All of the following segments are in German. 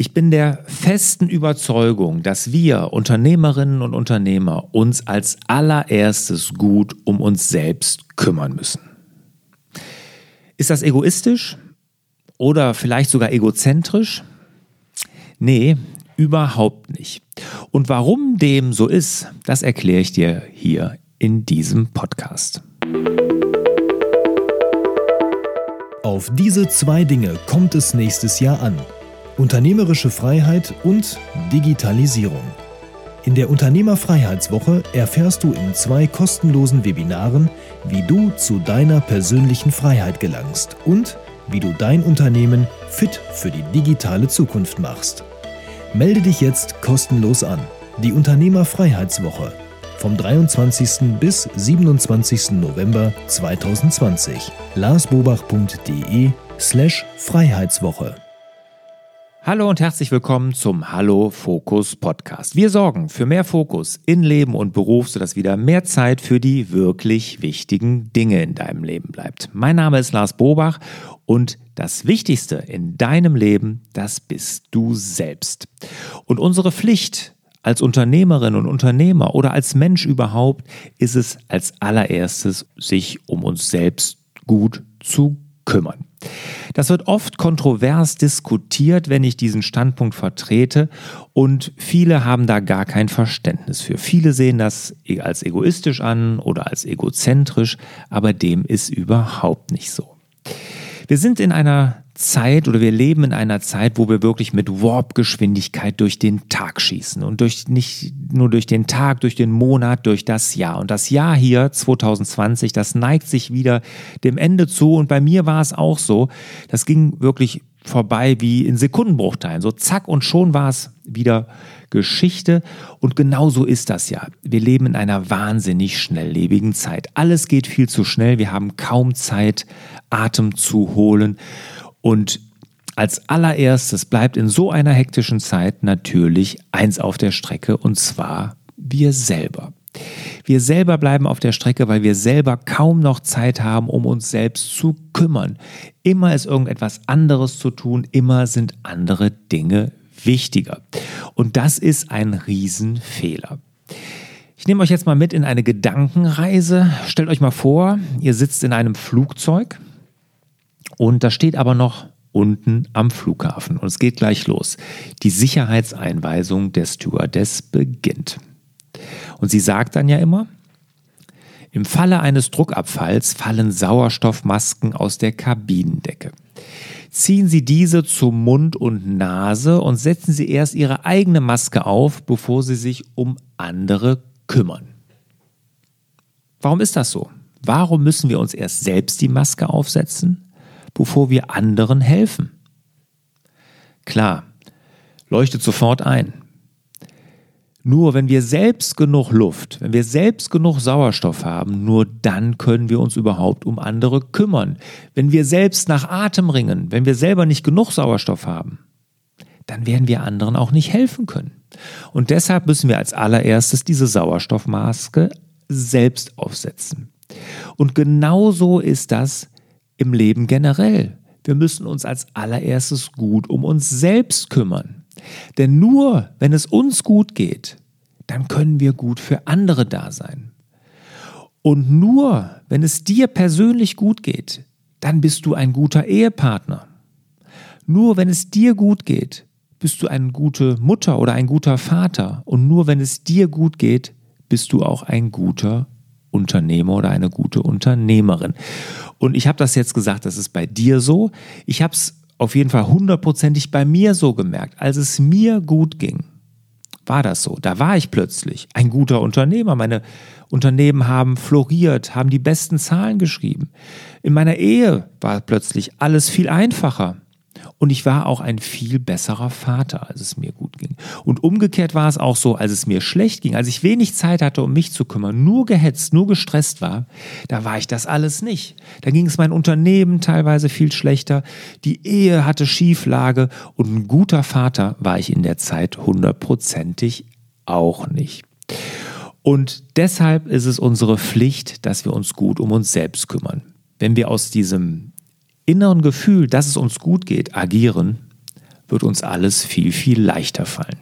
Ich bin der festen Überzeugung, dass wir Unternehmerinnen und Unternehmer uns als allererstes gut um uns selbst kümmern müssen. Ist das egoistisch oder vielleicht sogar egozentrisch? Nee, überhaupt nicht. Und warum dem so ist, das erkläre ich dir hier in diesem Podcast. Auf diese zwei Dinge kommt es nächstes Jahr an. Unternehmerische Freiheit und Digitalisierung. In der Unternehmerfreiheitswoche erfährst du in zwei kostenlosen Webinaren, wie du zu deiner persönlichen Freiheit gelangst und wie du dein Unternehmen fit für die digitale Zukunft machst. Melde dich jetzt kostenlos an. Die Unternehmerfreiheitswoche vom 23. bis 27. November 2020. larsbobach.de slash Freiheitswoche Hallo und herzlich willkommen zum Hallo Fokus Podcast. Wir sorgen für mehr Fokus in Leben und Beruf, sodass wieder mehr Zeit für die wirklich wichtigen Dinge in deinem Leben bleibt. Mein Name ist Lars Bobach und das Wichtigste in deinem Leben, das bist du selbst. Und unsere Pflicht als Unternehmerin und Unternehmer oder als Mensch überhaupt ist es als allererstes, sich um uns selbst gut zu kümmern. Das wird oft kontrovers diskutiert, wenn ich diesen Standpunkt vertrete und viele haben da gar kein Verständnis für. Viele sehen das e- als egoistisch an oder als egozentrisch, aber dem ist überhaupt nicht so. Wir sind in einer Zeit oder wir leben in einer Zeit, wo wir wirklich mit Warp-Geschwindigkeit durch den Tag schießen und durch nicht nur durch den Tag, durch den Monat, durch das Jahr. Und das Jahr hier 2020, das neigt sich wieder dem Ende zu. Und bei mir war es auch so. Das ging wirklich vorbei wie in Sekundenbruchteilen. So zack und schon war es wieder Geschichte. Und genau so ist das ja. Wir leben in einer wahnsinnig schnelllebigen Zeit. Alles geht viel zu schnell. Wir haben kaum Zeit, Atem zu holen. Und als allererstes bleibt in so einer hektischen Zeit natürlich eins auf der Strecke und zwar wir selber. Wir selber bleiben auf der Strecke, weil wir selber kaum noch Zeit haben, um uns selbst zu kümmern. Immer ist irgendetwas anderes zu tun, immer sind andere Dinge wichtiger. Und das ist ein Riesenfehler. Ich nehme euch jetzt mal mit in eine Gedankenreise. Stellt euch mal vor, ihr sitzt in einem Flugzeug und da steht aber noch unten am Flughafen und es geht gleich los. Die Sicherheitseinweisung der Stewardess beginnt. Und sie sagt dann ja immer, im Falle eines Druckabfalls fallen Sauerstoffmasken aus der Kabinendecke. Ziehen Sie diese zum Mund und Nase und setzen Sie erst Ihre eigene Maske auf, bevor Sie sich um andere kümmern. Warum ist das so? Warum müssen wir uns erst selbst die Maske aufsetzen? bevor wir anderen helfen. Klar, leuchtet sofort ein. Nur wenn wir selbst genug Luft, wenn wir selbst genug Sauerstoff haben, nur dann können wir uns überhaupt um andere kümmern. Wenn wir selbst nach Atem ringen, wenn wir selber nicht genug Sauerstoff haben, dann werden wir anderen auch nicht helfen können. Und deshalb müssen wir als allererstes diese Sauerstoffmaske selbst aufsetzen. Und genauso ist das im Leben generell. Wir müssen uns als allererstes gut um uns selbst kümmern. Denn nur wenn es uns gut geht, dann können wir gut für andere da sein. Und nur wenn es dir persönlich gut geht, dann bist du ein guter Ehepartner. Nur wenn es dir gut geht, bist du eine gute Mutter oder ein guter Vater. Und nur wenn es dir gut geht, bist du auch ein guter Unternehmer oder eine gute Unternehmerin. Und ich habe das jetzt gesagt, das ist bei dir so. Ich habe es auf jeden Fall hundertprozentig bei mir so gemerkt. Als es mir gut ging, war das so. Da war ich plötzlich ein guter Unternehmer. Meine Unternehmen haben floriert, haben die besten Zahlen geschrieben. In meiner Ehe war plötzlich alles viel einfacher. Und ich war auch ein viel besserer Vater, als es mir gut ging. Und umgekehrt war es auch so, als es mir schlecht ging, als ich wenig Zeit hatte, um mich zu kümmern, nur gehetzt, nur gestresst war, da war ich das alles nicht. Da ging es mein Unternehmen teilweise viel schlechter, die Ehe hatte Schieflage und ein guter Vater war ich in der Zeit hundertprozentig auch nicht. Und deshalb ist es unsere Pflicht, dass wir uns gut um uns selbst kümmern. Wenn wir aus diesem inneren Gefühl, dass es uns gut geht, agieren, wird uns alles viel, viel leichter fallen.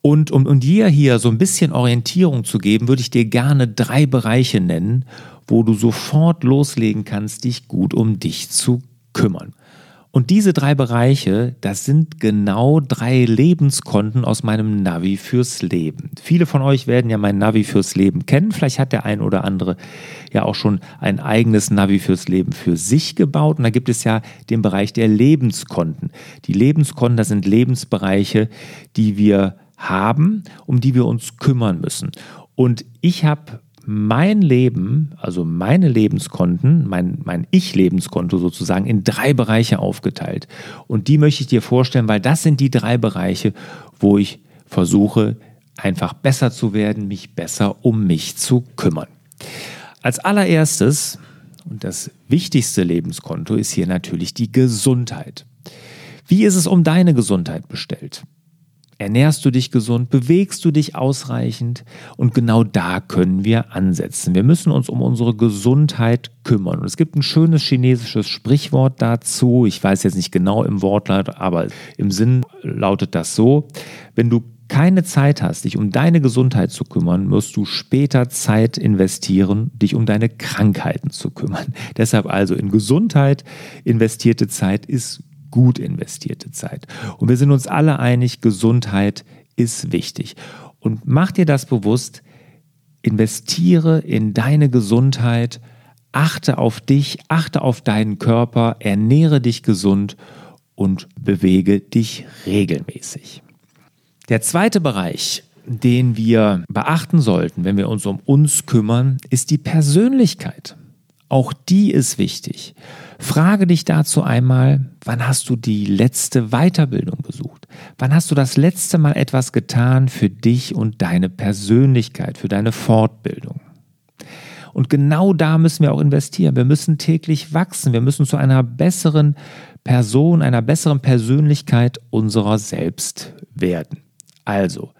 Und um, um dir hier so ein bisschen Orientierung zu geben, würde ich dir gerne drei Bereiche nennen, wo du sofort loslegen kannst, dich gut um dich zu kümmern. Und diese drei Bereiche, das sind genau drei Lebenskonten aus meinem Navi fürs Leben. Viele von euch werden ja mein Navi fürs Leben kennen. Vielleicht hat der ein oder andere ja auch schon ein eigenes Navi fürs Leben für sich gebaut. Und da gibt es ja den Bereich der Lebenskonten. Die Lebenskonten, das sind Lebensbereiche, die wir haben, um die wir uns kümmern müssen. Und ich habe mein Leben, also meine Lebenskonten, mein, mein Ich-Lebenskonto sozusagen in drei Bereiche aufgeteilt. Und die möchte ich dir vorstellen, weil das sind die drei Bereiche, wo ich versuche, einfach besser zu werden, mich besser um mich zu kümmern. Als allererstes, und das wichtigste Lebenskonto ist hier natürlich die Gesundheit. Wie ist es um deine Gesundheit bestellt? Ernährst du dich gesund? Bewegst du dich ausreichend? Und genau da können wir ansetzen. Wir müssen uns um unsere Gesundheit kümmern. Und es gibt ein schönes chinesisches Sprichwort dazu. Ich weiß jetzt nicht genau im Wortlaut, aber im Sinn lautet das so. Wenn du keine Zeit hast, dich um deine Gesundheit zu kümmern, musst du später Zeit investieren, dich um deine Krankheiten zu kümmern. Deshalb also in Gesundheit investierte Zeit ist gut investierte Zeit. Und wir sind uns alle einig, Gesundheit ist wichtig. Und mach dir das bewusst, investiere in deine Gesundheit, achte auf dich, achte auf deinen Körper, ernähre dich gesund und bewege dich regelmäßig. Der zweite Bereich, den wir beachten sollten, wenn wir uns um uns kümmern, ist die Persönlichkeit. Auch die ist wichtig. Frage dich dazu einmal, wann hast du die letzte Weiterbildung besucht? Wann hast du das letzte Mal etwas getan für dich und deine Persönlichkeit, für deine Fortbildung? Und genau da müssen wir auch investieren. Wir müssen täglich wachsen. Wir müssen zu einer besseren Person, einer besseren Persönlichkeit unserer selbst werden. Also,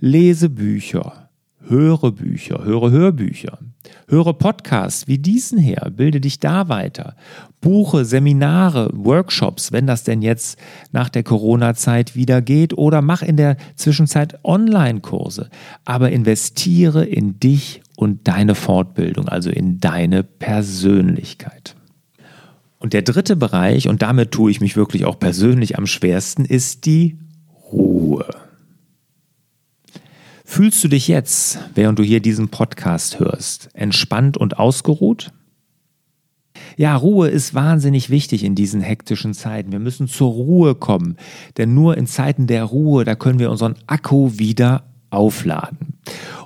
lese Bücher, höre Bücher, höre Hörbücher, Höre Podcasts wie diesen her, bilde dich da weiter. Buche Seminare, Workshops, wenn das denn jetzt nach der Corona-Zeit wieder geht, oder mach in der Zwischenzeit Online-Kurse. Aber investiere in dich und deine Fortbildung, also in deine Persönlichkeit. Und der dritte Bereich, und damit tue ich mich wirklich auch persönlich am schwersten, ist die Ruhe. Fühlst du dich jetzt, während du hier diesen Podcast hörst, entspannt und ausgeruht? Ja, Ruhe ist wahnsinnig wichtig in diesen hektischen Zeiten. Wir müssen zur Ruhe kommen, denn nur in Zeiten der Ruhe, da können wir unseren Akku wieder aufladen.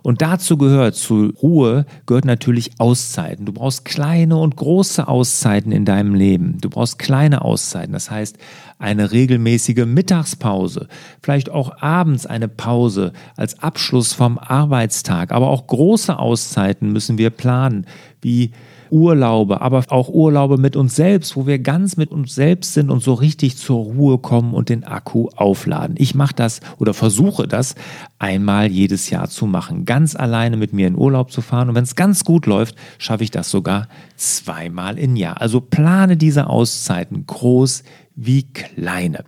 Und dazu gehört, zu Ruhe gehört natürlich Auszeiten. Du brauchst kleine und große Auszeiten in deinem Leben. Du brauchst kleine Auszeiten, das heißt eine regelmäßige Mittagspause, vielleicht auch abends eine Pause als Abschluss vom Arbeitstag, aber auch große Auszeiten müssen wir planen, wie Urlaube, aber auch Urlaube mit uns selbst, wo wir ganz mit uns selbst sind und so richtig zur Ruhe kommen und den Akku aufladen. Ich mache das oder versuche das einmal jedes Jahr zu machen, ganz alleine mit mir in Urlaub zu fahren und wenn es ganz gut läuft, schaffe ich das sogar zweimal im Jahr. Also plane diese Auszeiten groß wie kleine.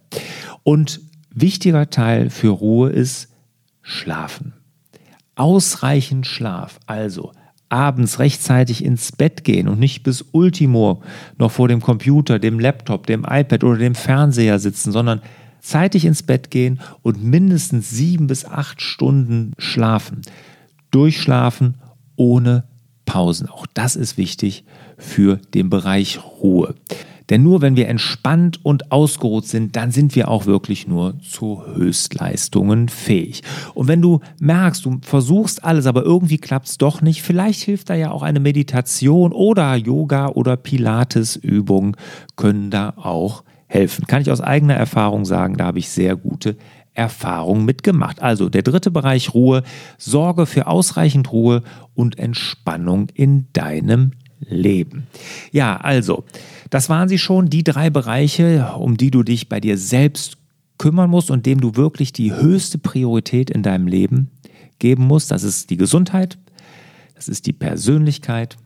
Und wichtiger Teil für Ruhe ist Schlafen. Ausreichend Schlaf, also abends rechtzeitig ins Bett gehen und nicht bis Ultimo noch vor dem Computer, dem Laptop, dem iPad oder dem Fernseher sitzen, sondern zeitig ins Bett gehen und mindestens sieben bis acht Stunden schlafen. Durchschlafen ohne Pausen. Auch das ist wichtig für den Bereich Ruhe. Denn nur wenn wir entspannt und ausgeruht sind, dann sind wir auch wirklich nur zu Höchstleistungen fähig. Und wenn du merkst, du versuchst alles, aber irgendwie klappt es doch nicht, vielleicht hilft da ja auch eine Meditation oder Yoga oder Pilates-Übung können da auch helfen. Kann ich aus eigener Erfahrung sagen, da habe ich sehr gute Erfahrungen mitgemacht. Also der dritte Bereich Ruhe, sorge für ausreichend Ruhe und Entspannung in deinem Leben. Ja, also, das waren sie schon, die drei Bereiche, um die du dich bei dir selbst kümmern musst und dem du wirklich die höchste Priorität in deinem Leben geben musst. Das ist die Gesundheit, das ist die Persönlichkeit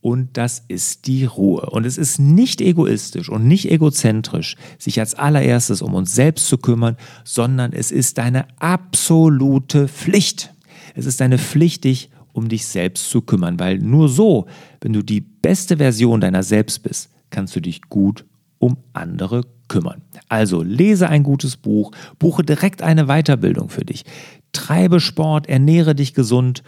und das ist die Ruhe. Und es ist nicht egoistisch und nicht egozentrisch, sich als allererstes um uns selbst zu kümmern, sondern es ist deine absolute Pflicht. Es ist deine Pflicht, dich um dich selbst zu kümmern, weil nur so, wenn du die beste Version deiner selbst bist, kannst du dich gut um andere kümmern. Also lese ein gutes Buch, buche direkt eine Weiterbildung für dich, treibe Sport, ernähre dich gesund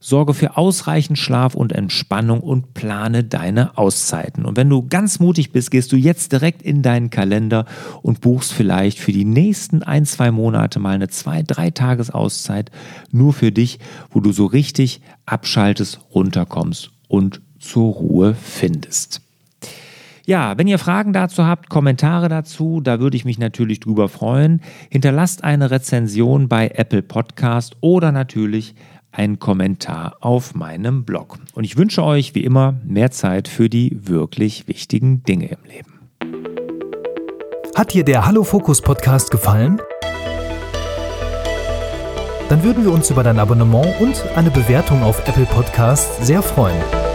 Sorge für ausreichend Schlaf und Entspannung und plane deine Auszeiten. Und wenn du ganz mutig bist, gehst du jetzt direkt in deinen Kalender und buchst vielleicht für die nächsten ein, zwei Monate mal eine zwei, drei Tages Auszeit nur für dich, wo du so richtig abschaltest, runterkommst und zur Ruhe findest. Ja, wenn ihr Fragen dazu habt, Kommentare dazu, da würde ich mich natürlich drüber freuen. Hinterlasst eine Rezension bei Apple Podcast oder natürlich einen Kommentar auf meinem Blog. Und ich wünsche euch wie immer mehr Zeit für die wirklich wichtigen Dinge im Leben. Hat dir der Hallo Fokus Podcast gefallen? Dann würden wir uns über dein Abonnement und eine Bewertung auf Apple Podcasts sehr freuen.